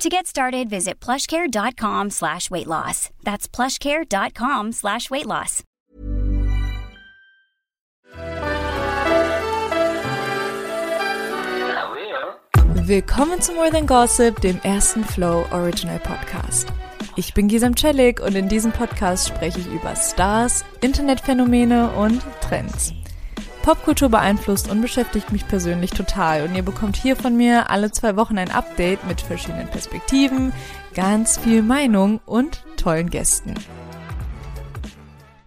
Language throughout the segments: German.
To get started, visit plushcare.com slash weight loss. That's plushcare.com slash weight loss. Willkommen zu More Than Gossip, dem ersten Flow Original Podcast. Ich bin Gisam Celik und in diesem Podcast spreche ich über Stars, Internetphänomene und Trends. Popkultur beeinflusst und beschäftigt mich persönlich total und ihr bekommt hier von mir alle zwei Wochen ein Update mit verschiedenen Perspektiven, ganz viel Meinung und tollen Gästen.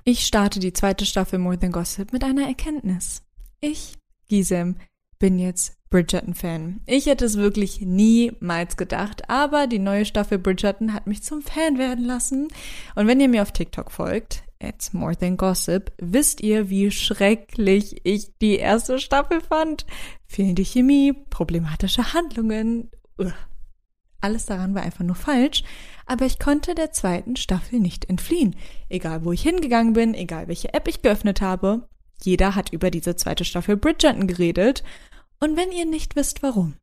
Ich starte die zweite Staffel More Than Gossip mit einer Erkenntnis. Ich, Gisem, bin jetzt Bridgerton-Fan. Ich hätte es wirklich niemals gedacht, aber die neue Staffel Bridgerton hat mich zum Fan werden lassen. Und wenn ihr mir auf TikTok folgt, It's More Than Gossip, wisst ihr, wie schrecklich ich die erste Staffel fand. Fehlende Chemie, problematische Handlungen. Ugh. Alles daran war einfach nur falsch, aber ich konnte der zweiten Staffel nicht entfliehen. Egal wo ich hingegangen bin, egal welche App ich geöffnet habe, jeder hat über diese zweite Staffel Bridgerton geredet. Und wenn ihr nicht wisst warum,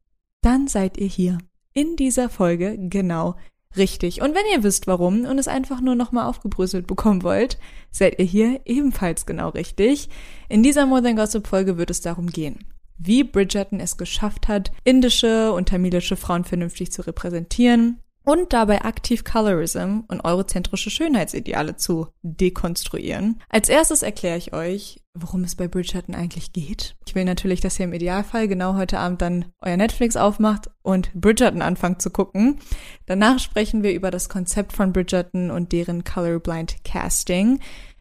dann seid ihr hier in dieser Folge genau richtig. Und wenn ihr wisst warum und es einfach nur nochmal aufgebröselt bekommen wollt, seid ihr hier ebenfalls genau richtig. In dieser More Than Gossip Folge wird es darum gehen, wie Bridgerton es geschafft hat, indische und tamilische Frauen vernünftig zu repräsentieren und dabei aktiv Colorism und eurozentrische Schönheitsideale zu dekonstruieren. Als erstes erkläre ich euch, worum es bei Bridgerton eigentlich geht. Ich will natürlich, dass ihr im Idealfall genau heute Abend dann euer Netflix aufmacht und Bridgerton anfangt zu gucken. Danach sprechen wir über das Konzept von Bridgerton und deren Colorblind Casting.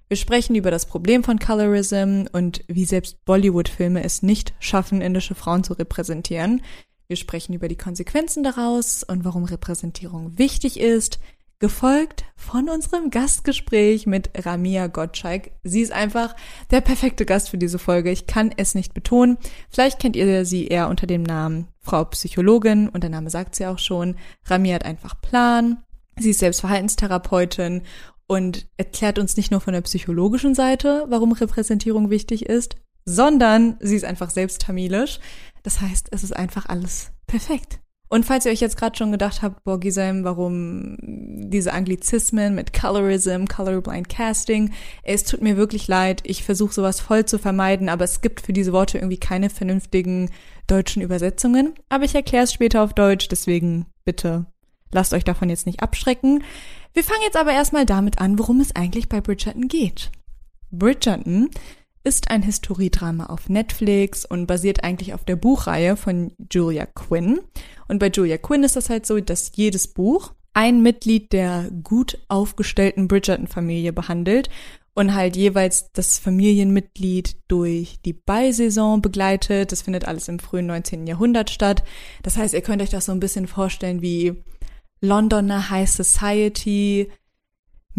Wir sprechen über das Problem von Colorism und wie selbst Bollywood-Filme es nicht schaffen, indische Frauen zu repräsentieren. Wir sprechen über die Konsequenzen daraus und warum Repräsentierung wichtig ist, gefolgt von unserem Gastgespräch mit Ramia Gottschalk. Sie ist einfach der perfekte Gast für diese Folge. Ich kann es nicht betonen. Vielleicht kennt ihr sie eher unter dem Namen Frau Psychologin und der Name sagt sie auch schon. Ramia hat einfach Plan. Sie ist selbst Verhaltenstherapeutin und erklärt uns nicht nur von der psychologischen Seite, warum Repräsentierung wichtig ist, sondern sie ist einfach selbst tamilisch. Das heißt, es ist einfach alles perfekt. Und falls ihr euch jetzt gerade schon gedacht habt, boah, Gisem, warum diese Anglizismen mit Colorism, Colorblind Casting, es tut mir wirklich leid, ich versuche sowas voll zu vermeiden, aber es gibt für diese Worte irgendwie keine vernünftigen deutschen Übersetzungen. Aber ich erkläre es später auf Deutsch, deswegen bitte lasst euch davon jetzt nicht abschrecken. Wir fangen jetzt aber erstmal damit an, worum es eigentlich bei Bridgerton geht. Bridgerton ist ein Historiedrama auf Netflix und basiert eigentlich auf der Buchreihe von Julia Quinn. Und bei Julia Quinn ist das halt so, dass jedes Buch ein Mitglied der gut aufgestellten Bridgerton-Familie behandelt und halt jeweils das Familienmitglied durch die Ballsaison begleitet. Das findet alles im frühen 19. Jahrhundert statt. Das heißt, ihr könnt euch das so ein bisschen vorstellen wie Londoner High Society,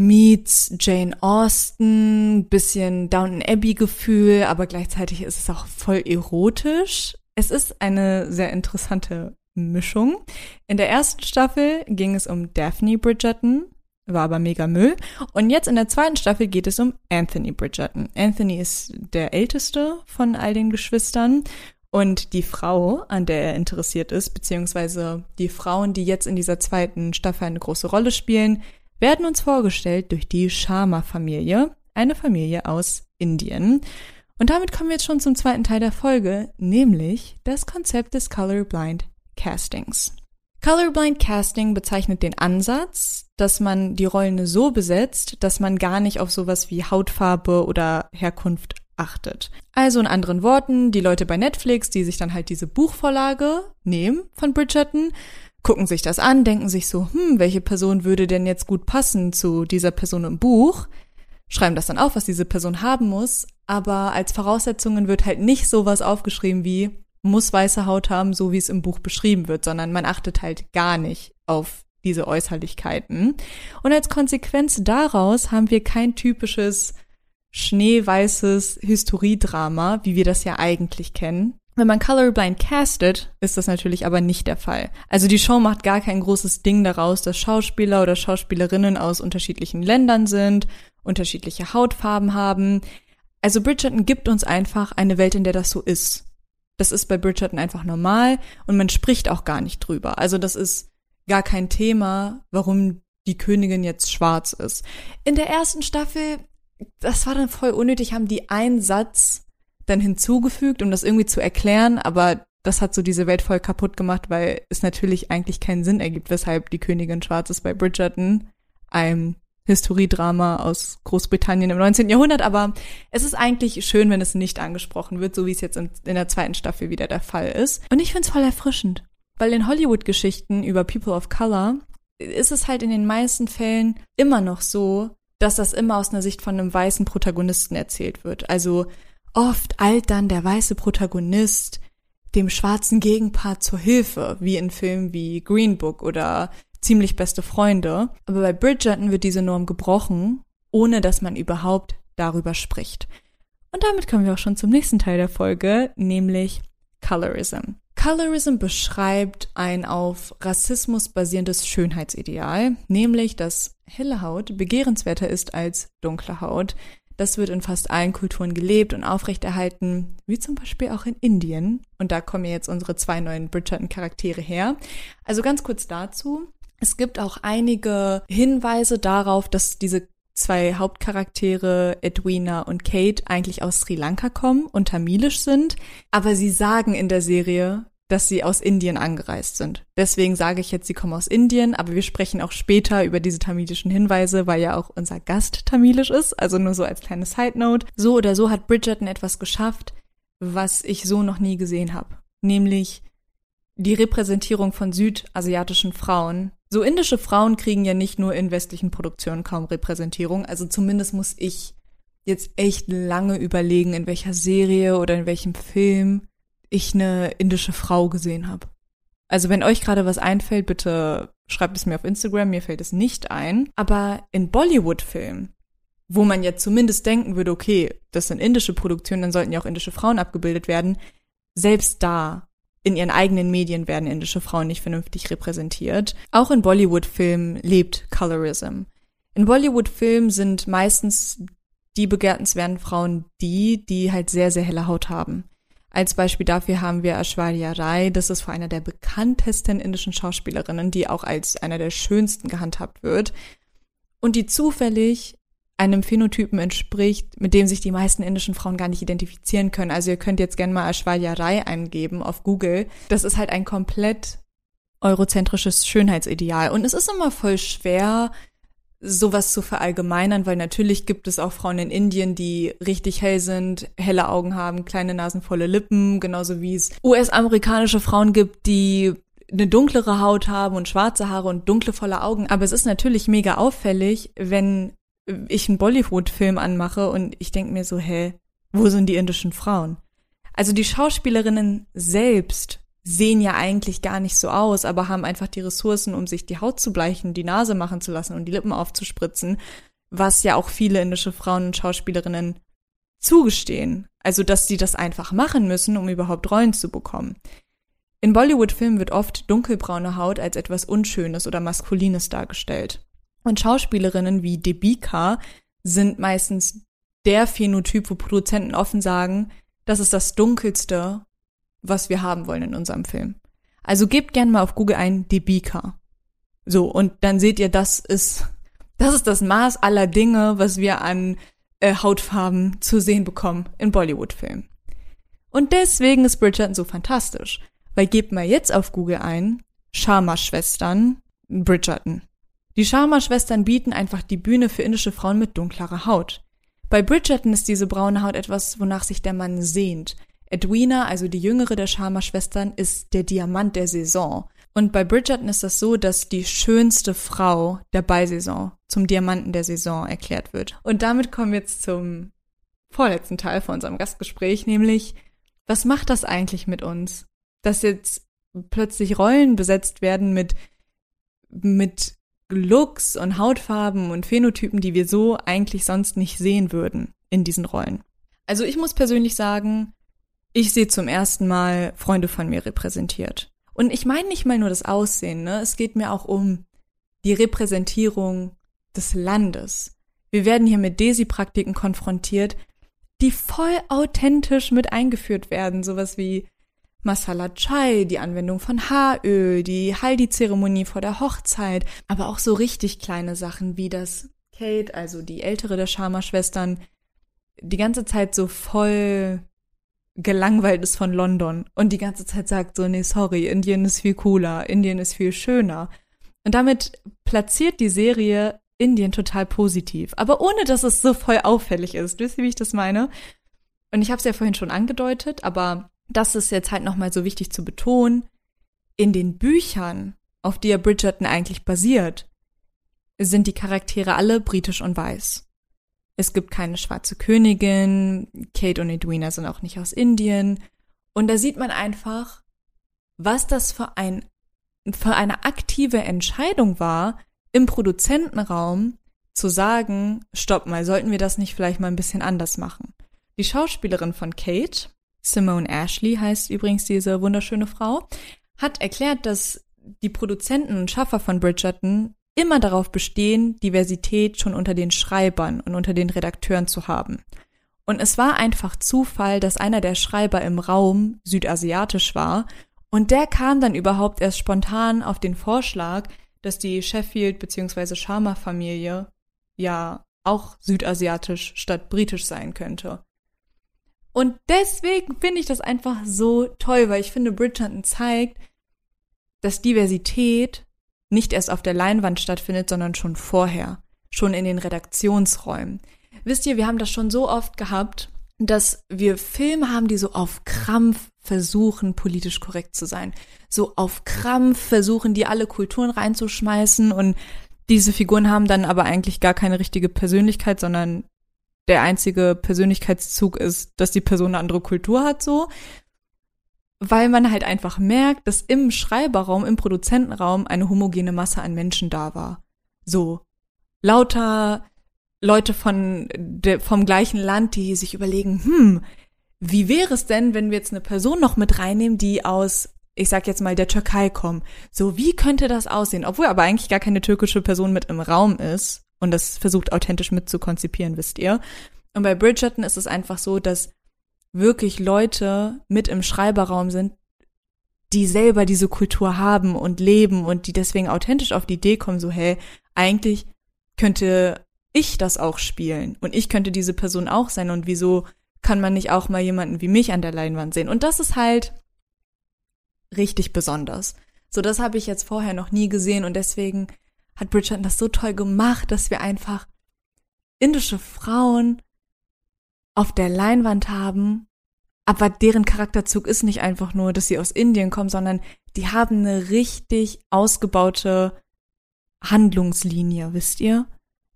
meets Jane Austen, bisschen Downton Abbey Gefühl, aber gleichzeitig ist es auch voll erotisch. Es ist eine sehr interessante Mischung. In der ersten Staffel ging es um Daphne Bridgerton, war aber mega Müll. Und jetzt in der zweiten Staffel geht es um Anthony Bridgerton. Anthony ist der älteste von all den Geschwistern und die Frau, an der er interessiert ist, beziehungsweise die Frauen, die jetzt in dieser zweiten Staffel eine große Rolle spielen, werden uns vorgestellt durch die Sharma-Familie, eine Familie aus Indien. Und damit kommen wir jetzt schon zum zweiten Teil der Folge, nämlich das Konzept des Colorblind Castings. Colorblind Casting bezeichnet den Ansatz, dass man die Rollen so besetzt, dass man gar nicht auf sowas wie Hautfarbe oder Herkunft achtet. Also in anderen Worten, die Leute bei Netflix, die sich dann halt diese Buchvorlage nehmen von Bridgerton, gucken sich das an, denken sich so, hm, welche Person würde denn jetzt gut passen zu dieser Person im Buch, schreiben das dann auf, was diese Person haben muss, aber als Voraussetzungen wird halt nicht sowas aufgeschrieben wie muss weiße Haut haben, so wie es im Buch beschrieben wird, sondern man achtet halt gar nicht auf diese Äußerlichkeiten. Und als Konsequenz daraus haben wir kein typisches schneeweißes Historiedrama, wie wir das ja eigentlich kennen. Wenn man colorblind castet, ist das natürlich aber nicht der Fall. Also die Show macht gar kein großes Ding daraus, dass Schauspieler oder Schauspielerinnen aus unterschiedlichen Ländern sind, unterschiedliche Hautfarben haben. Also Bridgerton gibt uns einfach eine Welt, in der das so ist. Das ist bei Bridgerton einfach normal und man spricht auch gar nicht drüber. Also das ist gar kein Thema, warum die Königin jetzt schwarz ist. In der ersten Staffel, das war dann voll unnötig, haben die einen Satz dann hinzugefügt, um das irgendwie zu erklären, aber das hat so diese Welt voll kaputt gemacht, weil es natürlich eigentlich keinen Sinn ergibt, weshalb die Königin schwarz ist bei Bridgerton, einem Historiedrama aus Großbritannien im 19. Jahrhundert, aber es ist eigentlich schön, wenn es nicht angesprochen wird, so wie es jetzt in, in der zweiten Staffel wieder der Fall ist. Und ich finde es voll erfrischend, weil in Hollywood-Geschichten über People of Color ist es halt in den meisten Fällen immer noch so, dass das immer aus einer Sicht von einem weißen Protagonisten erzählt wird. Also oft eilt dann der weiße Protagonist dem schwarzen Gegenpart zur Hilfe, wie in Filmen wie Green Book oder ziemlich beste Freunde. Aber bei Bridgerton wird diese Norm gebrochen, ohne dass man überhaupt darüber spricht. Und damit kommen wir auch schon zum nächsten Teil der Folge, nämlich Colorism. Colorism beschreibt ein auf Rassismus basierendes Schönheitsideal, nämlich dass helle Haut begehrenswerter ist als dunkle Haut. Das wird in fast allen Kulturen gelebt und aufrechterhalten, wie zum Beispiel auch in Indien. Und da kommen jetzt unsere zwei neuen Bridgerton-Charaktere her. Also ganz kurz dazu. Es gibt auch einige Hinweise darauf, dass diese zwei Hauptcharaktere, Edwina und Kate, eigentlich aus Sri Lanka kommen und tamilisch sind. Aber sie sagen in der Serie, dass sie aus Indien angereist sind. Deswegen sage ich jetzt, sie kommen aus Indien, aber wir sprechen auch später über diese tamilischen Hinweise, weil ja auch unser Gast tamilisch ist, also nur so als kleine Side Note. So oder so hat Bridgerton etwas geschafft, was ich so noch nie gesehen habe, nämlich die Repräsentierung von südasiatischen Frauen. So indische Frauen kriegen ja nicht nur in westlichen Produktionen kaum Repräsentierung, also zumindest muss ich jetzt echt lange überlegen, in welcher Serie oder in welchem Film ich eine indische Frau gesehen habe. Also wenn euch gerade was einfällt, bitte schreibt es mir auf Instagram, mir fällt es nicht ein. Aber in Bollywood-Filmen, wo man jetzt zumindest denken würde, okay, das sind indische Produktionen, dann sollten ja auch indische Frauen abgebildet werden, selbst da in ihren eigenen Medien werden indische Frauen nicht vernünftig repräsentiert. Auch in Bollywood-Filmen lebt Colorism. In Bollywood-Filmen sind meistens die begehrtenswerten Frauen die, die halt sehr, sehr helle Haut haben. Als Beispiel dafür haben wir Ashwarya Rai. Das ist vor einer der bekanntesten indischen Schauspielerinnen, die auch als einer der schönsten gehandhabt wird. Und die zufällig einem Phänotypen entspricht, mit dem sich die meisten indischen Frauen gar nicht identifizieren können. Also ihr könnt jetzt gerne mal Ashwarya eingeben auf Google. Das ist halt ein komplett eurozentrisches Schönheitsideal. Und es ist immer voll schwer, sowas zu verallgemeinern, weil natürlich gibt es auch Frauen in Indien, die richtig hell sind, helle Augen haben, kleine nasenvolle Lippen, genauso wie es US-amerikanische Frauen gibt, die eine dunklere Haut haben und schwarze Haare und dunkle volle Augen. Aber es ist natürlich mega auffällig, wenn ich einen Bollywood-Film anmache und ich denke mir so, hä, wo sind die indischen Frauen? Also die Schauspielerinnen selbst sehen ja eigentlich gar nicht so aus, aber haben einfach die Ressourcen, um sich die Haut zu bleichen, die Nase machen zu lassen und die Lippen aufzuspritzen, was ja auch viele indische Frauen und Schauspielerinnen zugestehen. Also, dass sie das einfach machen müssen, um überhaupt Rollen zu bekommen. In Bollywood-Filmen wird oft dunkelbraune Haut als etwas Unschönes oder Maskulines dargestellt. Und Schauspielerinnen wie Debika sind meistens der Phänotyp, wo Produzenten offen sagen, das ist das dunkelste was wir haben wollen in unserem Film. Also gebt gerne mal auf Google ein Debika. So, und dann seht ihr, das ist, das ist das Maß aller Dinge, was wir an äh, Hautfarben zu sehen bekommen in Bollywood-Filmen. Und deswegen ist Bridgerton so fantastisch. Weil gebt mal jetzt auf Google ein, Sharma-Schwestern, Bridgerton. Die Sharma-Schwestern bieten einfach die Bühne für indische Frauen mit dunklerer Haut. Bei Bridgerton ist diese braune Haut etwas, wonach sich der Mann sehnt. Edwina, also die jüngere der Sharma-Schwestern, ist der Diamant der Saison. Und bei Bridgerton ist das so, dass die schönste Frau der Beisaison zum Diamanten der Saison erklärt wird. Und damit kommen wir jetzt zum vorletzten Teil von unserem Gastgespräch, nämlich, was macht das eigentlich mit uns? Dass jetzt plötzlich Rollen besetzt werden mit, mit Looks und Hautfarben und Phänotypen, die wir so eigentlich sonst nicht sehen würden. in diesen Rollen. Also ich muss persönlich sagen, ich sehe zum ersten Mal Freunde von mir repräsentiert. Und ich meine nicht mal nur das Aussehen, ne? Es geht mir auch um die Repräsentierung des Landes. Wir werden hier mit Desi-Praktiken konfrontiert, die voll authentisch mit eingeführt werden. Sowas wie Masala Chai, die Anwendung von Haaröl, die Haldi-Zeremonie vor der Hochzeit, aber auch so richtig kleine Sachen wie das Kate, also die ältere der Sharma-Schwestern, die ganze Zeit so voll gelangweilt ist von London und die ganze Zeit sagt so, nee, sorry, Indien ist viel cooler, Indien ist viel schöner. Und damit platziert die Serie Indien total positiv, aber ohne dass es so voll auffällig ist. Wisst ihr, wie ich das meine? Und ich habe es ja vorhin schon angedeutet, aber das ist jetzt halt nochmal so wichtig zu betonen, in den Büchern, auf die ja Bridgerton eigentlich basiert, sind die Charaktere alle britisch und weiß. Es gibt keine schwarze Königin, Kate und Edwina sind auch nicht aus Indien. Und da sieht man einfach, was das für, ein, für eine aktive Entscheidung war, im Produzentenraum zu sagen, stopp mal, sollten wir das nicht vielleicht mal ein bisschen anders machen. Die Schauspielerin von Kate, Simone Ashley heißt übrigens diese wunderschöne Frau, hat erklärt, dass die Produzenten und Schaffer von Bridgerton immer darauf bestehen, Diversität schon unter den Schreibern und unter den Redakteuren zu haben. Und es war einfach Zufall, dass einer der Schreiber im Raum südasiatisch war und der kam dann überhaupt erst spontan auf den Vorschlag, dass die Sheffield bzw. Sharma Familie ja auch südasiatisch statt britisch sein könnte. Und deswegen finde ich das einfach so toll, weil ich finde, Bridgerton zeigt, dass Diversität nicht erst auf der Leinwand stattfindet, sondern schon vorher, schon in den Redaktionsräumen. Wisst ihr, wir haben das schon so oft gehabt, dass wir Filme haben, die so auf Krampf versuchen, politisch korrekt zu sein. So auf Krampf versuchen, die alle Kulturen reinzuschmeißen und diese Figuren haben dann aber eigentlich gar keine richtige Persönlichkeit, sondern der einzige Persönlichkeitszug ist, dass die Person eine andere Kultur hat, so. Weil man halt einfach merkt, dass im Schreiberraum, im Produzentenraum eine homogene Masse an Menschen da war. So. Lauter Leute von, de, vom gleichen Land, die sich überlegen, hm, wie wäre es denn, wenn wir jetzt eine Person noch mit reinnehmen, die aus, ich sag jetzt mal, der Türkei kommt? So, wie könnte das aussehen? Obwohl aber eigentlich gar keine türkische Person mit im Raum ist und das versucht authentisch mit zu konzipieren, wisst ihr. Und bei Bridgerton ist es einfach so, dass wirklich Leute mit im Schreiberraum sind, die selber diese Kultur haben und leben und die deswegen authentisch auf die Idee kommen, so, hey, eigentlich könnte ich das auch spielen und ich könnte diese Person auch sein und wieso kann man nicht auch mal jemanden wie mich an der Leinwand sehen? Und das ist halt richtig besonders. So, das habe ich jetzt vorher noch nie gesehen und deswegen hat Bridgerton das so toll gemacht, dass wir einfach indische Frauen auf der Leinwand haben, aber deren Charakterzug ist nicht einfach nur, dass sie aus Indien kommen, sondern die haben eine richtig ausgebaute Handlungslinie, wisst ihr?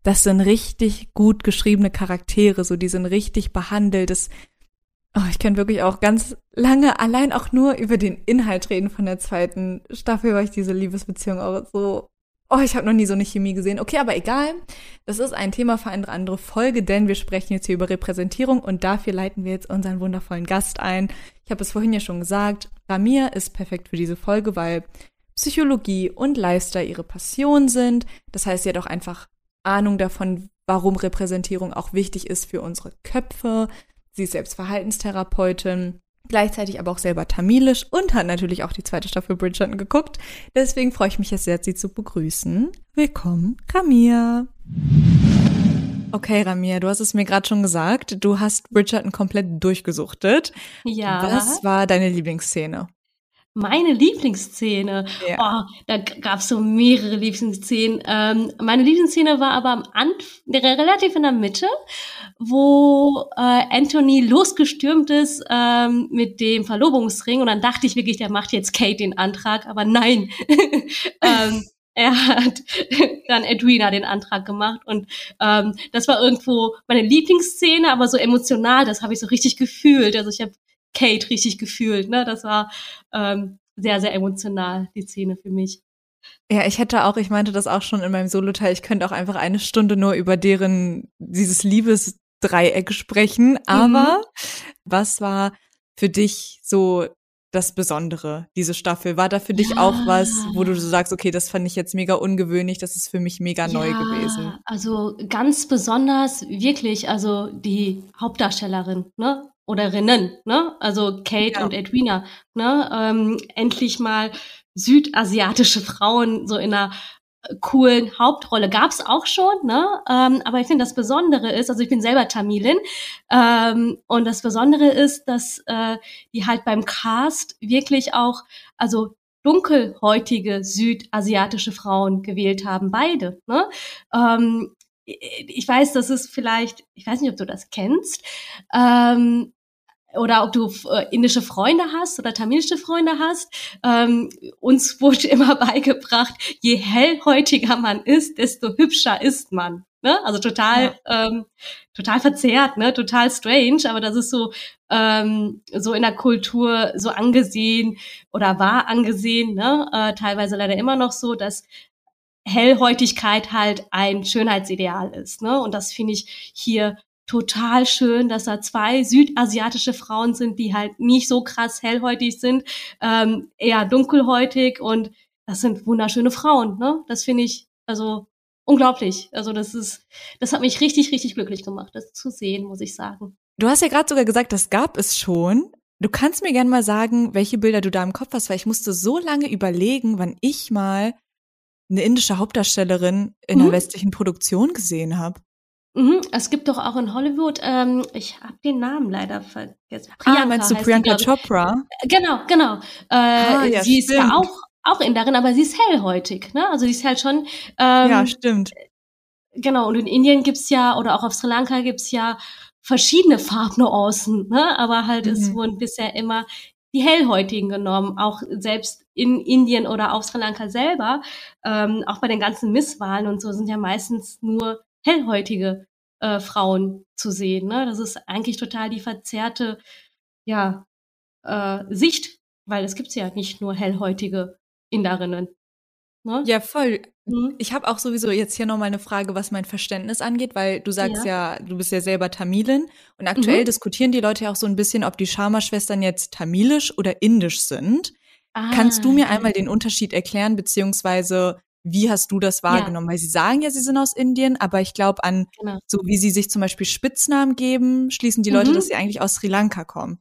Das sind richtig gut geschriebene Charaktere, so die sind richtig behandelt. Das, oh, ich kann wirklich auch ganz lange allein auch nur über den Inhalt reden von der zweiten Staffel, weil ich diese Liebesbeziehung auch so Oh, ich habe noch nie so eine Chemie gesehen. Okay, aber egal. Das ist ein Thema für eine andere Folge, denn wir sprechen jetzt hier über Repräsentierung und dafür leiten wir jetzt unseren wundervollen Gast ein. Ich habe es vorhin ja schon gesagt, Ramir ist perfekt für diese Folge, weil Psychologie und Lifestyle ihre Passion sind. Das heißt, sie hat auch einfach Ahnung davon, warum Repräsentierung auch wichtig ist für unsere Köpfe. Sie ist selbst Verhaltenstherapeutin gleichzeitig aber auch selber tamilisch und hat natürlich auch die zweite Staffel Bridgerton geguckt. Deswegen freue ich mich jetzt sehr, Sie zu begrüßen. Willkommen, Ramir. Okay, Ramir, du hast es mir gerade schon gesagt. Du hast Bridgerton komplett durchgesuchtet. Ja. Was war deine Lieblingsszene? Meine Lieblingsszene. Ja. Oh, da gab es so mehrere Lieblingsszenen. Ähm, meine Lieblingsszene war aber am Anfang, relativ in der Mitte, wo äh, Anthony losgestürmt ist ähm, mit dem Verlobungsring und dann dachte ich wirklich, der macht jetzt Kate den Antrag, aber nein. ähm, er hat dann Edwina den Antrag gemacht und ähm, das war irgendwo meine Lieblingsszene, aber so emotional, das habe ich so richtig gefühlt. Also ich habe Kate richtig gefühlt. Ne? Das war ähm, sehr, sehr emotional, die Szene für mich. Ja, ich hätte auch, ich meinte das auch schon in meinem Solo-Teil, ich könnte auch einfach eine Stunde nur über deren, dieses Liebes Dreieck sprechen, aber mhm. was war für dich so das Besondere, diese Staffel? War da für dich ja. auch was, wo du so sagst, okay, das fand ich jetzt mega ungewöhnlich, das ist für mich mega ja, neu gewesen? Also ganz besonders, wirklich, also die Hauptdarstellerin, ne? Oder Rinnen, ne? Also Kate ja. und Edwina, ne? Ähm, endlich mal südasiatische Frauen so in einer coolen Hauptrolle gab's auch schon, ne? Ähm, aber ich finde, das Besondere ist, also ich bin selber Tamilin, ähm, und das Besondere ist, dass äh, die halt beim Cast wirklich auch, also dunkelhäutige südasiatische Frauen gewählt haben, beide. Ne? Ähm, ich weiß, das ist vielleicht, ich weiß nicht, ob du das kennst, ähm, oder ob du äh, indische Freunde hast oder tamilische Freunde hast. Ähm, uns wurde immer beigebracht, je hellhäutiger man ist, desto hübscher ist man. Ne? Also total, ja. ähm, total verzerrt, ne? total strange, aber das ist so, ähm, so in der Kultur so angesehen oder war angesehen, ne? äh, teilweise leider immer noch so, dass Hellhäutigkeit halt ein Schönheitsideal ist. Ne? Und das finde ich hier total schön, dass da zwei südasiatische Frauen sind, die halt nicht so krass hellhäutig sind, ähm, eher dunkelhäutig und das sind wunderschöne Frauen, ne? Das finde ich also unglaublich. Also das ist, das hat mich richtig, richtig glücklich gemacht, das zu sehen, muss ich sagen. Du hast ja gerade sogar gesagt, das gab es schon. Du kannst mir gerne mal sagen, welche Bilder du da im Kopf hast, weil ich musste so lange überlegen, wann ich mal eine indische Hauptdarstellerin in mhm. einer westlichen Produktion gesehen habe. Mhm, es gibt doch auch in Hollywood, ähm, ich habe den Namen leider vergessen. Ah, Priyanka ah, meinst du Priyanka die, Chopra? Genau, genau. Äh, ah, ja, sie stimmt. ist ja auch, auch in darin, aber sie ist hellhäutig, ne? Also sie ist halt schon. Ähm, ja, stimmt. Genau, und in Indien gibt's ja, oder auch auf Sri Lanka gibt's ja verschiedene Farbnuancen, ne? Aber halt, mhm. es wurden bisher immer die Hellhäutigen genommen, auch selbst in Indien oder auf Sri Lanka selber, ähm, auch bei den ganzen Misswahlen und so sind ja meistens nur hellhäutige äh, Frauen zu sehen. Ne? Das ist eigentlich total die verzerrte ja, äh, Sicht, weil es gibt ja nicht nur hellhäutige Inderinnen. Ne? Ja, voll. Mhm. Ich habe auch sowieso jetzt hier nochmal eine Frage, was mein Verständnis angeht, weil du sagst ja, ja du bist ja selber Tamilin und aktuell mhm. diskutieren die Leute ja auch so ein bisschen, ob die Sharma-Schwestern jetzt tamilisch oder indisch sind. Ah. Kannst du mir einmal den Unterschied erklären, beziehungsweise wie hast du das wahrgenommen? Ja. Weil sie sagen ja, sie sind aus Indien, aber ich glaube an genau. so wie sie sich zum Beispiel Spitznamen geben, schließen die Leute, mhm. dass sie eigentlich aus Sri Lanka kommen.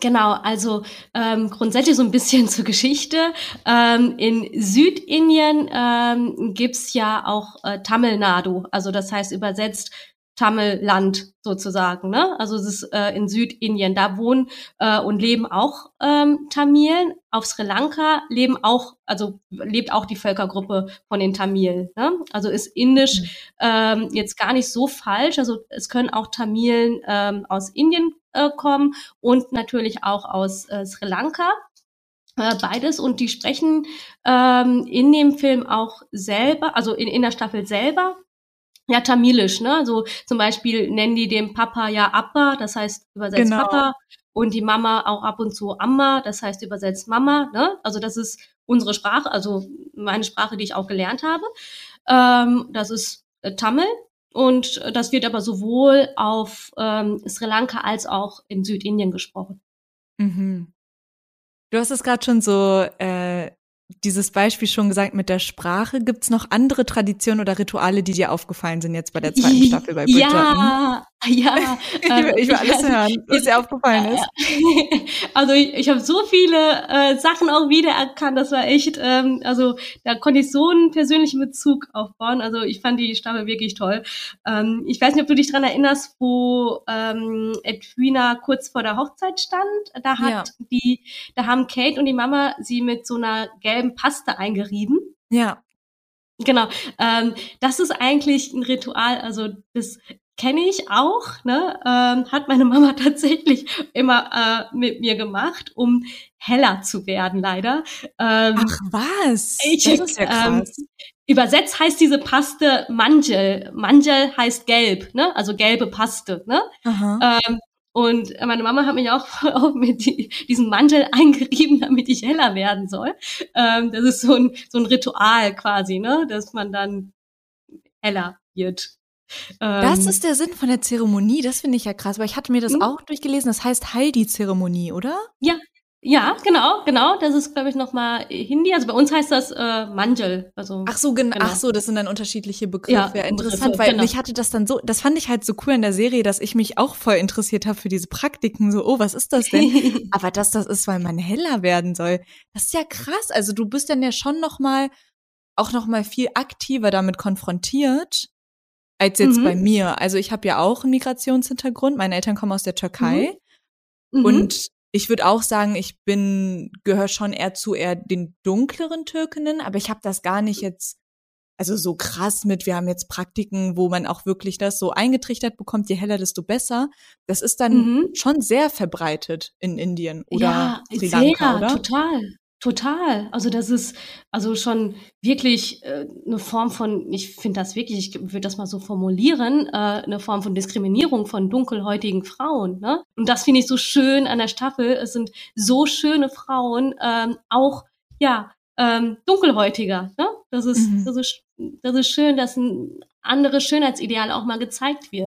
Genau, also ähm, grundsätzlich so ein bisschen zur Geschichte. Ähm, in Südindien ähm, gibt's ja auch äh, Tamil Nadu, also das heißt übersetzt Tamil-Land sozusagen. Ne? Also es ist äh, in Südindien. Da wohnen äh, und leben auch ähm, Tamilen. Auf Sri Lanka leben auch, also lebt auch die Völkergruppe von den Tamilen. Ne? Also ist Indisch mhm. ähm, jetzt gar nicht so falsch. Also es können auch Tamilen ähm, aus Indien äh, kommen und natürlich auch aus äh, Sri Lanka. Äh, beides und die sprechen ähm, in dem Film auch selber, also in, in der Staffel selber ja, tamilisch, ne? Also zum Beispiel nennen die den Papa ja Appa, das heißt übersetzt genau. Papa, und die Mama auch ab und zu Amma, das heißt übersetzt Mama, ne? Also das ist unsere Sprache, also meine Sprache, die ich auch gelernt habe. Ähm, das ist äh, Tamil und das wird aber sowohl auf ähm, Sri Lanka als auch in Südindien gesprochen. Mhm. Du hast es gerade schon so äh, dieses Beispiel schon gesagt mit der Sprache. Gibt es noch andere Traditionen oder Rituale, die dir aufgefallen sind jetzt bei der zweiten Staffel bei Bridgerton? Ja, ja. Ähm, ich will alles hören, was dir aufgefallen ist. Also ich, ich habe so viele äh, Sachen auch wiedererkannt. Das war echt, ähm, also da konnte ich so einen persönlichen Bezug aufbauen. Also ich fand die Staffel wirklich toll. Ähm, ich weiß nicht, ob du dich dran erinnerst, wo ähm, Edwina kurz vor der Hochzeit stand. Da hat ja. die, da haben Kate und die Mama sie mit so einer gelben Paste eingerieben. Ja. Genau. Ähm, das ist eigentlich ein Ritual, also das kenne ich auch, ne? Ähm, hat meine Mama tatsächlich immer äh, mit mir gemacht, um heller zu werden, leider. Ähm, Ach was? Ich, das ist ja krass. Ähm, übersetzt heißt diese Paste Manjel. Manjel heißt gelb, ne? Also gelbe Paste, ne? Ähm, und meine Mama hat mich auch, auch mit die, diesem Mantel eingerieben, damit ich heller werden soll. Ähm, das ist so ein, so ein Ritual quasi, ne, dass man dann heller wird. das ähm, ist der Sinn von der Zeremonie, das finde ich ja krass, weil ich hatte mir das mhm. auch durchgelesen, das heißt Haldi-Zeremonie, oder? Ja, ja, genau, genau. Das ist, glaube ich, nochmal Hindi. Also bei uns heißt das äh, Manjel. Also, ach so, genau. ach so, das sind dann unterschiedliche Begriffe. Ja, ja interessant, Begriffe, weil genau. ich hatte das dann so, das fand ich halt so cool in der Serie, dass ich mich auch voll interessiert habe für diese Praktiken. So, oh, was ist das denn? Aber dass das ist, weil man heller werden soll, das ist ja krass. Also du bist dann ja schon nochmal, auch nochmal viel aktiver damit konfrontiert als jetzt mhm. bei mir. Also ich habe ja auch einen Migrationshintergrund. Meine Eltern kommen aus der Türkei. Mhm. mhm. Und ich würde auch sagen, ich bin, gehöre schon eher zu eher den dunkleren Türkinnen, aber ich habe das gar nicht jetzt, also so krass mit, wir haben jetzt Praktiken, wo man auch wirklich das so eingetrichtert bekommt, je heller, desto besser. Das ist dann mhm. schon sehr verbreitet in Indien oder ja, Sri Lanka, sehr, oder? total. Total. Also das ist also schon wirklich äh, eine Form von, ich finde das wirklich, ich würde das mal so formulieren, äh, eine Form von Diskriminierung von dunkelhäutigen Frauen. Ne? Und das finde ich so schön an der Staffel. Es sind so schöne Frauen, ähm, auch ja ähm, dunkelhäutiger. Ne? Das ist, mhm. das ist, das ist schön, dass ein anderes Schönheitsideal auch mal gezeigt wird.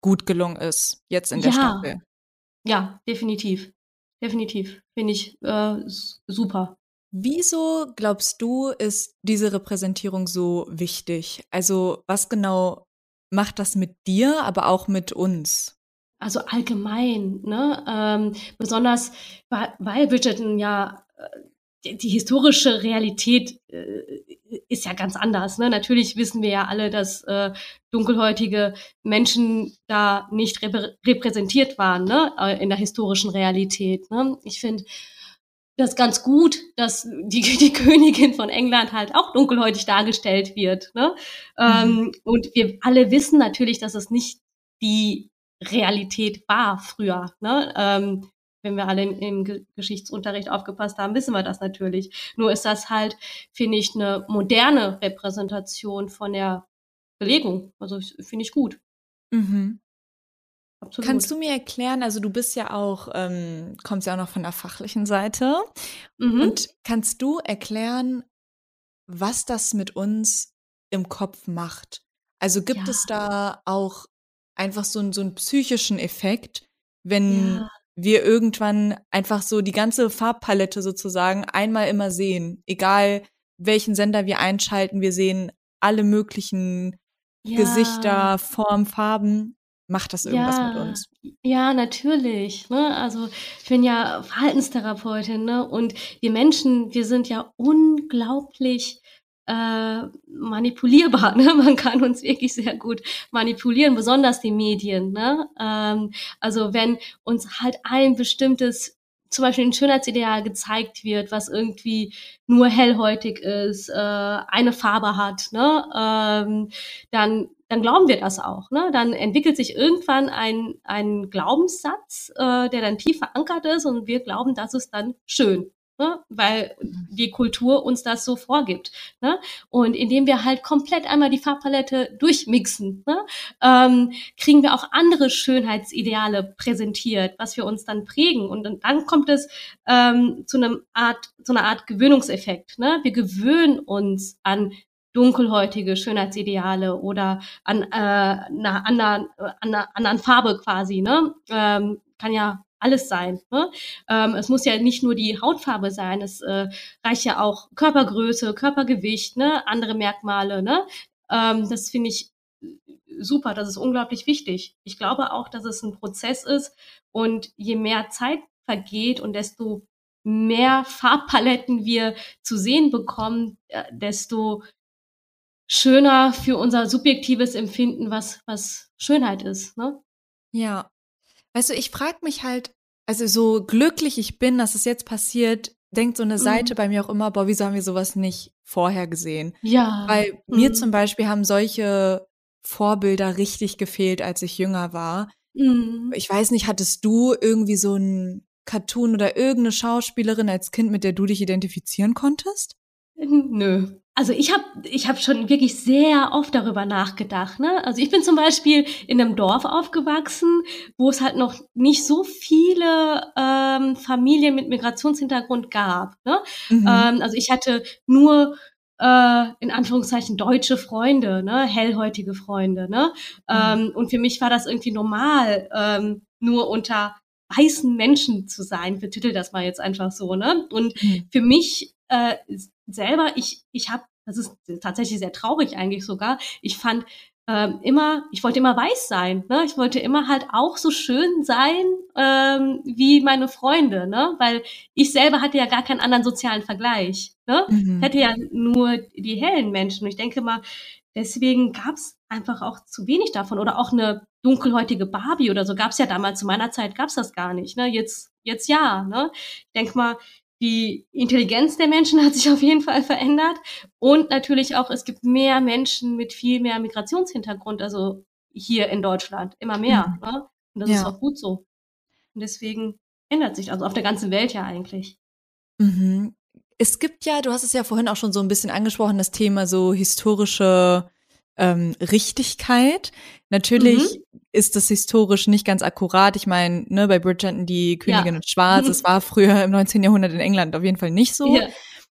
gut gelungen ist, jetzt in der ja. Staffel? Ja, definitiv. Definitiv. Finde ich äh, super. Wieso glaubst du, ist diese Repräsentierung so wichtig? Also, was genau macht das mit dir, aber auch mit uns? Also allgemein, ne? Ähm, besonders weil, Bridgerton ja äh, die, historische Realität äh, ist ja ganz anders. Ne? Natürlich wissen wir ja alle, dass äh, dunkelhäutige Menschen da nicht rep repräsentiert waren ne? Äh, in der historischen Realität. Ne? Ich finde das ganz gut, dass die, die Königin von England halt auch dunkelhäutig dargestellt wird. Ne? Ähm, mhm. Ähm, und wir alle wissen natürlich, dass es nicht die Realität war früher. Ne? Ähm, wenn wir alle im Geschichtsunterricht aufgepasst haben, wissen wir das natürlich. Nur ist das halt, finde ich, eine moderne Repräsentation von der Belegung. Also finde ich gut. Mhm. Absolut. Kannst du mir erklären, also du bist ja auch, ähm, kommst ja auch noch von der fachlichen Seite. Mhm. Und kannst du erklären, was das mit uns im Kopf macht? Also gibt ja. es da auch einfach so, so einen psychischen Effekt, wenn ja wir irgendwann einfach so die ganze Farbpalette sozusagen einmal immer sehen. Egal welchen Sender wir einschalten, wir sehen alle möglichen ja. Gesichter, Formen, Farben. Macht das irgendwas ja. mit uns? Ja, natürlich. Ne? Also ich bin ja Verhaltenstherapeutin ne? und wir Menschen, wir sind ja unglaublich äh, manipulierbar. Ne? Man kann uns wirklich sehr gut manipulieren, besonders die Medien. Ne? Ähm, also wenn uns halt ein bestimmtes zum Beispiel ein Schönheitsideal gezeigt wird, was irgendwie nur hellhäutig ist, äh, eine Farbe hat, ne, ähm, dann dann glauben wir das auch. Ne? Dann entwickelt sich irgendwann ein, ein Glaubenssatz, äh, der dann tief verankert ist und wir glauben, das ist dann schön ne? weil die Kultur uns das so vorgibt. Ne? Und indem wir halt komplett einmal die Farbpalette durchmixen, ne? ähm, kriegen wir auch andere Schönheitsideale präsentiert, was wir uns dann prägen. Und dann kommt es ähm, zu einem Art, zu einer Art Gewöhnungseffekt. Ne? Wir gewöhnen uns an dunkelhäutige Schönheitsideale oder an äh, einer anderen, äh, einer anderen Farbe quasi. Ne? Ähm, kann ja alles sein. Ne? Ähm, es muss ja nicht nur die Hautfarbe sein, es äh, reicht ja auch Körpergröße, Körpergewicht, ne? andere Merkmale. Ne? Ähm, das finde ich super, das ist unglaublich wichtig. Ich glaube auch, dass es ein Prozess ist und je mehr Zeit vergeht und desto mehr Farbpaletten wir zu sehen bekommen, äh, desto schöner für unser subjektives Empfinden, was, was Schönheit ist. Ne? Ja, Weißt du, ich frage mich halt, also so glücklich ich bin, dass es jetzt passiert, denkt so eine Seite mhm. bei mir auch immer, boah, wieso haben wir sowas nicht vorher gesehen? Ja. Weil mhm. mir zum Beispiel haben solche Vorbilder richtig gefehlt, als ich jünger war. Mhm. Ich weiß nicht, hattest du irgendwie so ein Cartoon oder irgendeine Schauspielerin als Kind, mit der du dich identifizieren konntest? Nö. Also ich habe ich hab schon wirklich sehr oft darüber nachgedacht. Ne? Also ich bin zum Beispiel in einem Dorf aufgewachsen, wo es halt noch nicht so viele ähm, Familien mit Migrationshintergrund gab. Ne? Mhm. Ähm, also ich hatte nur äh, in Anführungszeichen deutsche Freunde, ne? hellhäutige Freunde. Ne? Mhm. Ähm, und für mich war das irgendwie normal, ähm, nur unter weißen Menschen zu sein. Betitel das mal jetzt einfach so. Ne? Und mhm. für mich äh, selber, ich, ich habe, das ist tatsächlich sehr traurig eigentlich sogar, ich fand ähm, immer, ich wollte immer weiß sein, ne? Ich wollte immer halt auch so schön sein ähm, wie meine Freunde, ne? Weil ich selber hatte ja gar keinen anderen sozialen Vergleich, ne? Mhm. Ich hätte ja nur die hellen Menschen. Und ich denke mal, deswegen gab es einfach auch zu wenig davon. Oder auch eine dunkelhäutige Barbie oder so gab es ja damals, zu meiner Zeit gab es das gar nicht. Ne? Jetzt, jetzt ja. Ne? Ich denke mal, die Intelligenz der Menschen hat sich auf jeden Fall verändert. Und natürlich auch, es gibt mehr Menschen mit viel mehr Migrationshintergrund, also hier in Deutschland, immer mehr. Mhm. Ne? Und das ja. ist auch gut so. Und deswegen ändert sich, also auf der ganzen Welt ja eigentlich. Mhm. Es gibt ja, du hast es ja vorhin auch schon so ein bisschen angesprochen, das Thema so historische ähm, Richtigkeit. Natürlich mhm. ist das historisch nicht ganz akkurat. Ich meine, ne, bei Bridgerton die Königin ja. in Schwarz, es war früher im 19. Jahrhundert in England auf jeden Fall nicht so. Ja.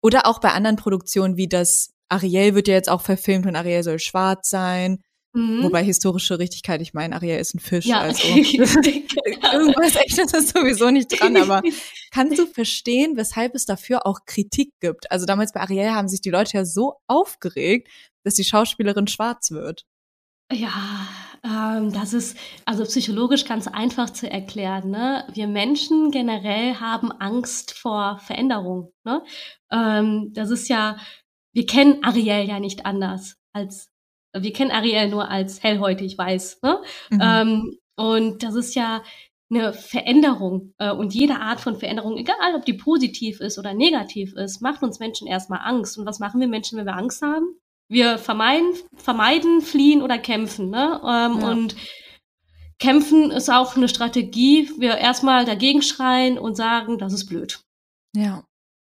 Oder auch bei anderen Produktionen wie das Ariel wird ja jetzt auch verfilmt und Ariel soll schwarz sein. Mhm. Wobei historische Richtigkeit, ich meine, Ariel ist ein Fisch, ja. also irgendwas echtes ist sowieso nicht dran, aber kannst du verstehen, weshalb es dafür auch Kritik gibt? Also damals bei Ariel haben sich die Leute ja so aufgeregt, dass die Schauspielerin schwarz wird. Ja, ähm, das ist also psychologisch ganz einfach zu erklären. Ne? Wir Menschen generell haben Angst vor Veränderung. Ne? Ähm, das ist ja, wir kennen Ariel ja nicht anders als, wir kennen Ariel nur als hellhäutig weiß. Ne? Mhm. Ähm, und das ist ja eine Veränderung äh, und jede Art von Veränderung, egal ob die positiv ist oder negativ ist, macht uns Menschen erstmal Angst. Und was machen wir Menschen, wenn wir Angst haben? wir vermeiden, vermeiden, fliehen oder kämpfen. Ne? Ähm, ja. Und kämpfen ist auch eine Strategie. Wir erstmal dagegen schreien und sagen, das ist blöd. Ja.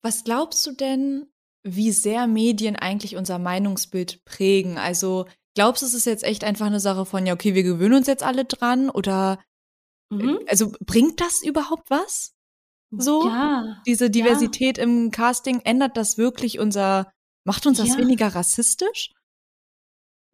Was glaubst du denn, wie sehr Medien eigentlich unser Meinungsbild prägen? Also glaubst du, es ist jetzt echt einfach eine Sache von, ja, okay, wir gewöhnen uns jetzt alle dran oder mhm. also bringt das überhaupt was? So? Ja. Diese Diversität ja. im Casting, ändert das wirklich unser Macht uns das ja. weniger rassistisch?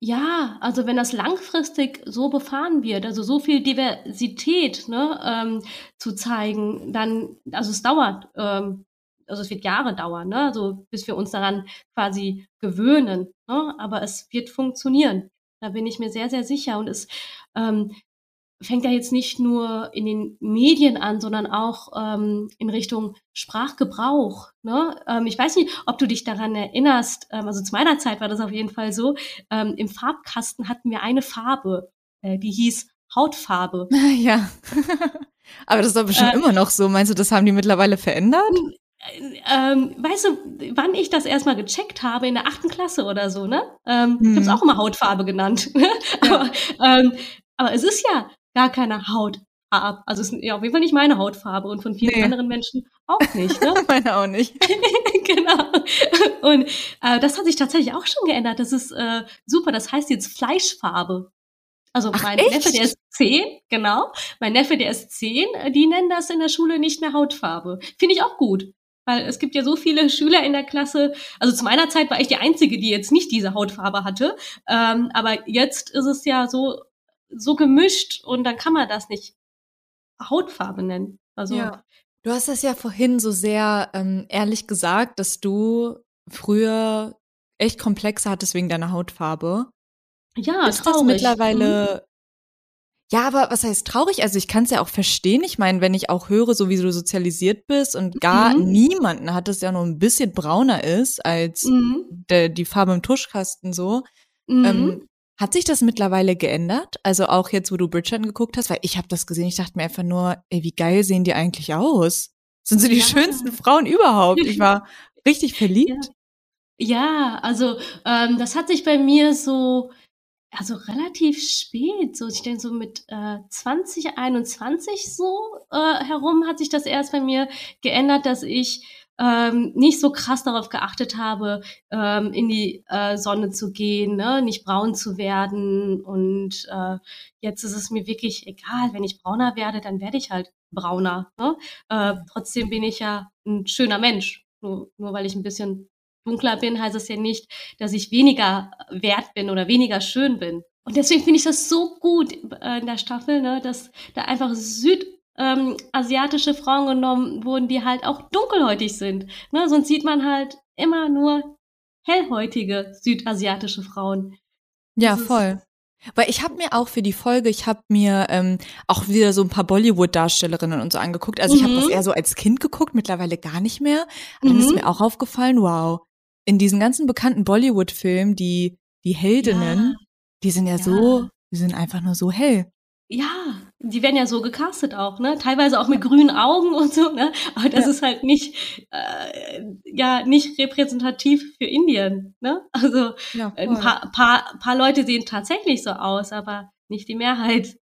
Ja, also wenn das langfristig so befahren wird, also so viel Diversität ne, ähm, zu zeigen, dann, also es dauert, ähm, also es wird Jahre dauern, ne, also bis wir uns daran quasi gewöhnen, ne, aber es wird funktionieren. Da bin ich mir sehr, sehr sicher. Und es ähm, fängt ja jetzt nicht nur in den Medien an, sondern auch ähm, in Richtung Sprachgebrauch. Ne? Ähm, ich weiß nicht, ob du dich daran erinnerst, ähm, also zu meiner Zeit war das auf jeden Fall so, ähm, im Farbkasten hatten wir eine Farbe, äh, die hieß Hautfarbe. Ja, aber das ist doch bestimmt äh, immer noch so. Meinst du, das haben die mittlerweile verändert? Ähm, weißt du, wann ich das erstmal gecheckt habe, in der achten Klasse oder so, ne? Ähm, hm. Ich habe es auch immer Hautfarbe genannt. Ja. aber, ähm, aber es ist ja gar keine Hautfarbe. Also es ist ja auf jeden Fall nicht meine Hautfarbe und von vielen nee. anderen Menschen auch nicht. Ne? meine auch nicht. genau. Und äh, das hat sich tatsächlich auch schon geändert. Das ist äh, super. Das heißt jetzt Fleischfarbe. Also Ach, mein echt? Neffe, der ist zehn, genau. Mein Neffe, der ist zehn, die nennen das in der Schule nicht mehr Hautfarbe. Finde ich auch gut. Weil es gibt ja so viele Schüler in der Klasse. Also zu meiner Zeit war ich die Einzige, die jetzt nicht diese Hautfarbe hatte. Ähm, aber jetzt ist es ja so, so gemischt und dann kann man das nicht Hautfarbe nennen. Also ja. Du hast das ja vorhin so sehr ähm, ehrlich gesagt, dass du früher echt Komplexe hattest wegen deiner Hautfarbe. Ja, ist traurig. das mittlerweile. Ja, aber was heißt traurig? Also ich kann es ja auch verstehen. Ich meine, wenn ich auch höre, so wie du sozialisiert bist und gar mhm. niemanden hat, das ja nur ein bisschen brauner ist als mhm. der, die Farbe im Tuschkasten so, mhm. ähm, hat sich das mittlerweile geändert? Also auch jetzt, wo du Bridgerton geguckt hast, weil ich habe das gesehen, ich dachte mir einfach nur, ey, wie geil sehen die eigentlich aus? Sind so die ja. schönsten Frauen überhaupt. Ich war richtig verliebt. Ja, ja also ähm, das hat sich bei mir so also relativ spät, so ich denke so mit äh, 2021 so äh, herum hat sich das erst bei mir geändert, dass ich ähm, nicht so krass darauf geachtet habe, ähm, in die äh, Sonne zu gehen, ne? nicht braun zu werden. Und äh, jetzt ist es mir wirklich egal, wenn ich brauner werde, dann werde ich halt brauner. Ne? Äh, trotzdem bin ich ja ein schöner Mensch. Nur, nur weil ich ein bisschen dunkler bin, heißt es ja nicht, dass ich weniger wert bin oder weniger schön bin. Und deswegen finde ich das so gut äh, in der Staffel, ne, dass da einfach südasiatische ähm, Frauen genommen wurden, die halt auch dunkelhäutig sind. Ne? Sonst sieht man halt immer nur hellhäutige südasiatische Frauen. Ja, das voll. Weil ich habe mir auch für die Folge, ich habe mir ähm, auch wieder so ein paar Bollywood-Darstellerinnen und so angeguckt. Also mhm. ich habe das eher so als Kind geguckt, mittlerweile gar nicht mehr. Und mhm. dann ist mir auch aufgefallen, wow, in diesen ganzen bekannten Bollywood-Filmen, die, die Heldinnen, ja. die sind ja, ja, so, die sind einfach nur so hell. Ja, die werden ja so gecastet auch, ne? Teilweise auch mit grünen Augen und so, ne? Aber das ja. ist halt nicht, äh, ja, nicht repräsentativ für Indien, ne? Also ja, ein paar, paar, paar Leute sehen tatsächlich so aus, aber nicht die Mehrheit.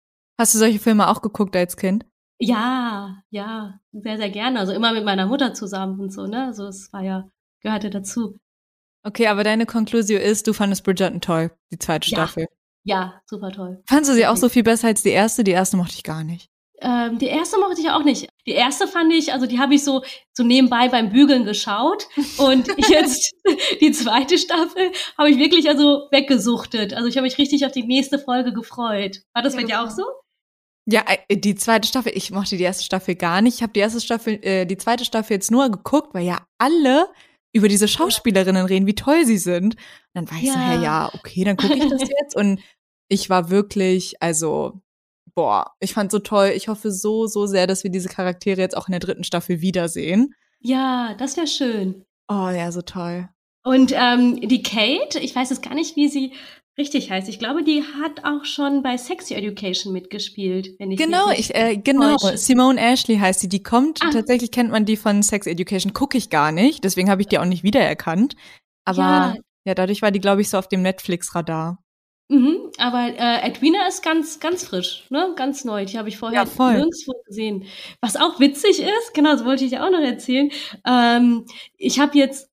Hast du solche Filme auch geguckt als Kind? Ja, ja, sehr, sehr gerne. Also immer mit meiner Mutter zusammen und so, ne? Also es war ja, gehörte dazu. Okay, aber deine Konklusion ist, du fandest Bridgerton toll, die zweite ja. Staffel. Ja, super toll. Fandest du sie auch so viel besser als die erste? Die erste mochte ich gar nicht. Ähm, die erste mochte ich auch nicht. Die erste fand ich, also die habe ich so, so nebenbei beim Bügeln geschaut. Und jetzt die zweite Staffel habe ich wirklich also weggesuchtet. Also ich habe mich richtig auf die nächste Folge gefreut. War das ja, bei dir auch so? Ja, äh, die zweite Staffel, ich mochte die erste Staffel gar nicht. Ich habe die erste Staffel, äh, die zweite Staffel jetzt nur geguckt, weil ja alle über diese Schauspielerinnen reden, wie toll sie sind. Und dann war ich ja. so, hey, ja, okay, dann gucke ich das jetzt. Und ich war wirklich, also, boah, ich fand so toll. Ich hoffe so, so sehr, dass wir diese Charaktere jetzt auch in der dritten Staffel wiedersehen. Ja, das wäre schön. Oh, ja, so toll. Und ähm, die Kate, ich weiß jetzt gar nicht, wie sie richtig heißt. Ich glaube, die hat auch schon bei Sexy Education mitgespielt, wenn ich Genau, ich äh, genau, täusche. Simone Ashley heißt sie. Die kommt ah. tatsächlich kennt man die von Sex Education, gucke ich gar nicht, deswegen habe ich die auch nicht wiedererkannt. Aber ja, ja dadurch war die glaube ich so auf dem Netflix Radar. Mhm, aber äh, Edwina ist ganz, ganz frisch, ne? Ganz neu. Die habe ich vorher ja, nirgendwo gesehen. Was auch witzig ist, genau, das wollte ich ja auch noch erzählen. Ähm, ich habe jetzt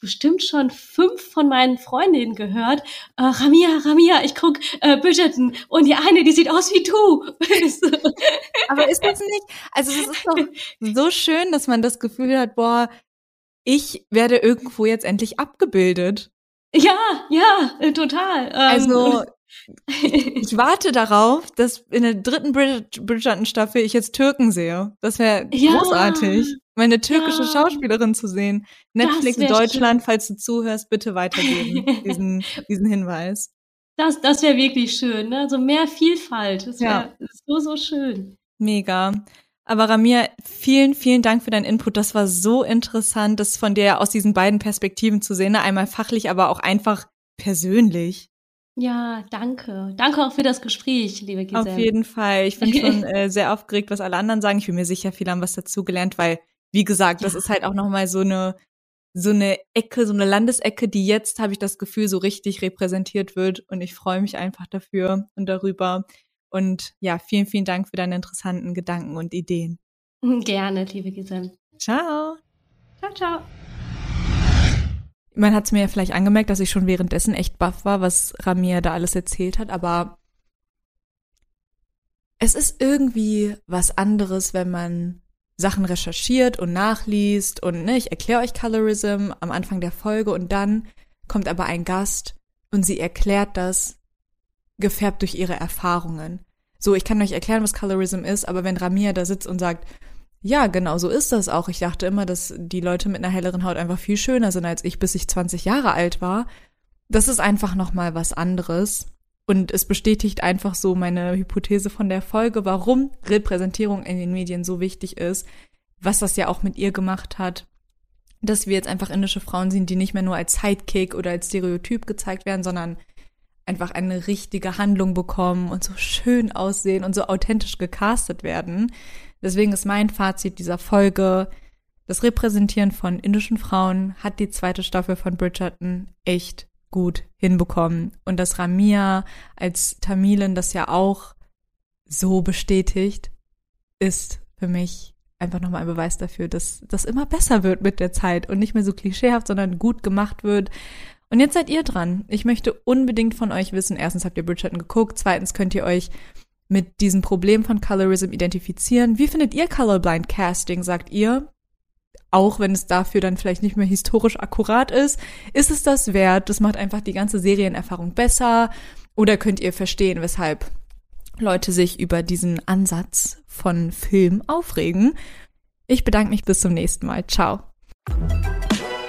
bestimmt schon fünf von meinen Freundinnen gehört. Äh, Ramia, Ramia, ich guck äh, Bridgerton und die eine, die sieht aus wie du. Aber ist das nicht? Also es ist doch so schön, dass man das Gefühl hat, boah, ich werde irgendwo jetzt endlich abgebildet. Ja, ja, äh, total. Ähm, also ich warte darauf, dass in der dritten Bridgerton-Staffel ich jetzt Türken sehe. Das wäre ja. großartig meine türkische ja. Schauspielerin zu sehen. Netflix Deutschland, schön. falls du zuhörst, bitte weitergeben, diesen, diesen Hinweis. Das, das wäre wirklich schön, ne? So mehr Vielfalt. Das wäre ja. so, so schön. Mega. Aber Ramir, vielen, vielen Dank für deinen Input. Das war so interessant, das von dir aus diesen beiden Perspektiven zu sehen. Ne? Einmal fachlich, aber auch einfach persönlich. Ja, danke. Danke auch für das Gespräch, liebe Giselle. Auf jeden Fall. Ich bin schon äh, sehr aufgeregt, was alle anderen sagen. Ich bin mir sicher, viele haben was dazugelernt, weil wie gesagt, das ist halt auch nochmal so eine, so eine Ecke, so eine Landesecke, die jetzt, habe ich das Gefühl, so richtig repräsentiert wird. Und ich freue mich einfach dafür und darüber. Und ja, vielen, vielen Dank für deine interessanten Gedanken und Ideen. Gerne, liebe Giselle. Ciao. Ciao, ciao. Man hat es mir ja vielleicht angemerkt, dass ich schon währenddessen echt baff war, was Ramir da alles erzählt hat, aber es ist irgendwie was anderes, wenn man Sachen recherchiert und nachliest und ne, ich erkläre euch Colorism am Anfang der Folge und dann kommt aber ein Gast und sie erklärt das gefärbt durch ihre Erfahrungen. So, ich kann euch erklären, was Colorism ist, aber wenn Ramia da sitzt und sagt, ja, genau so ist das auch. Ich dachte immer, dass die Leute mit einer helleren Haut einfach viel schöner sind als ich, bis ich 20 Jahre alt war. Das ist einfach nochmal was anderes. Und es bestätigt einfach so meine Hypothese von der Folge, warum Repräsentierung in den Medien so wichtig ist, was das ja auch mit ihr gemacht hat, dass wir jetzt einfach indische Frauen sind, die nicht mehr nur als Sidekick oder als Stereotyp gezeigt werden, sondern einfach eine richtige Handlung bekommen und so schön aussehen und so authentisch gecastet werden. Deswegen ist mein Fazit dieser Folge, das Repräsentieren von indischen Frauen hat die zweite Staffel von Bridgerton echt gut hinbekommen. Und dass Ramia als Tamilin das ja auch so bestätigt, ist für mich einfach nochmal ein Beweis dafür, dass das immer besser wird mit der Zeit und nicht mehr so klischeehaft, sondern gut gemacht wird. Und jetzt seid ihr dran. Ich möchte unbedingt von euch wissen, erstens habt ihr Bridgerton geguckt, zweitens könnt ihr euch mit diesem Problem von Colorism identifizieren. Wie findet ihr Colorblind Casting? Sagt ihr, auch wenn es dafür dann vielleicht nicht mehr historisch akkurat ist, ist es das wert? Das macht einfach die ganze Serienerfahrung besser. Oder könnt ihr verstehen, weshalb Leute sich über diesen Ansatz von Film aufregen? Ich bedanke mich bis zum nächsten Mal. Ciao.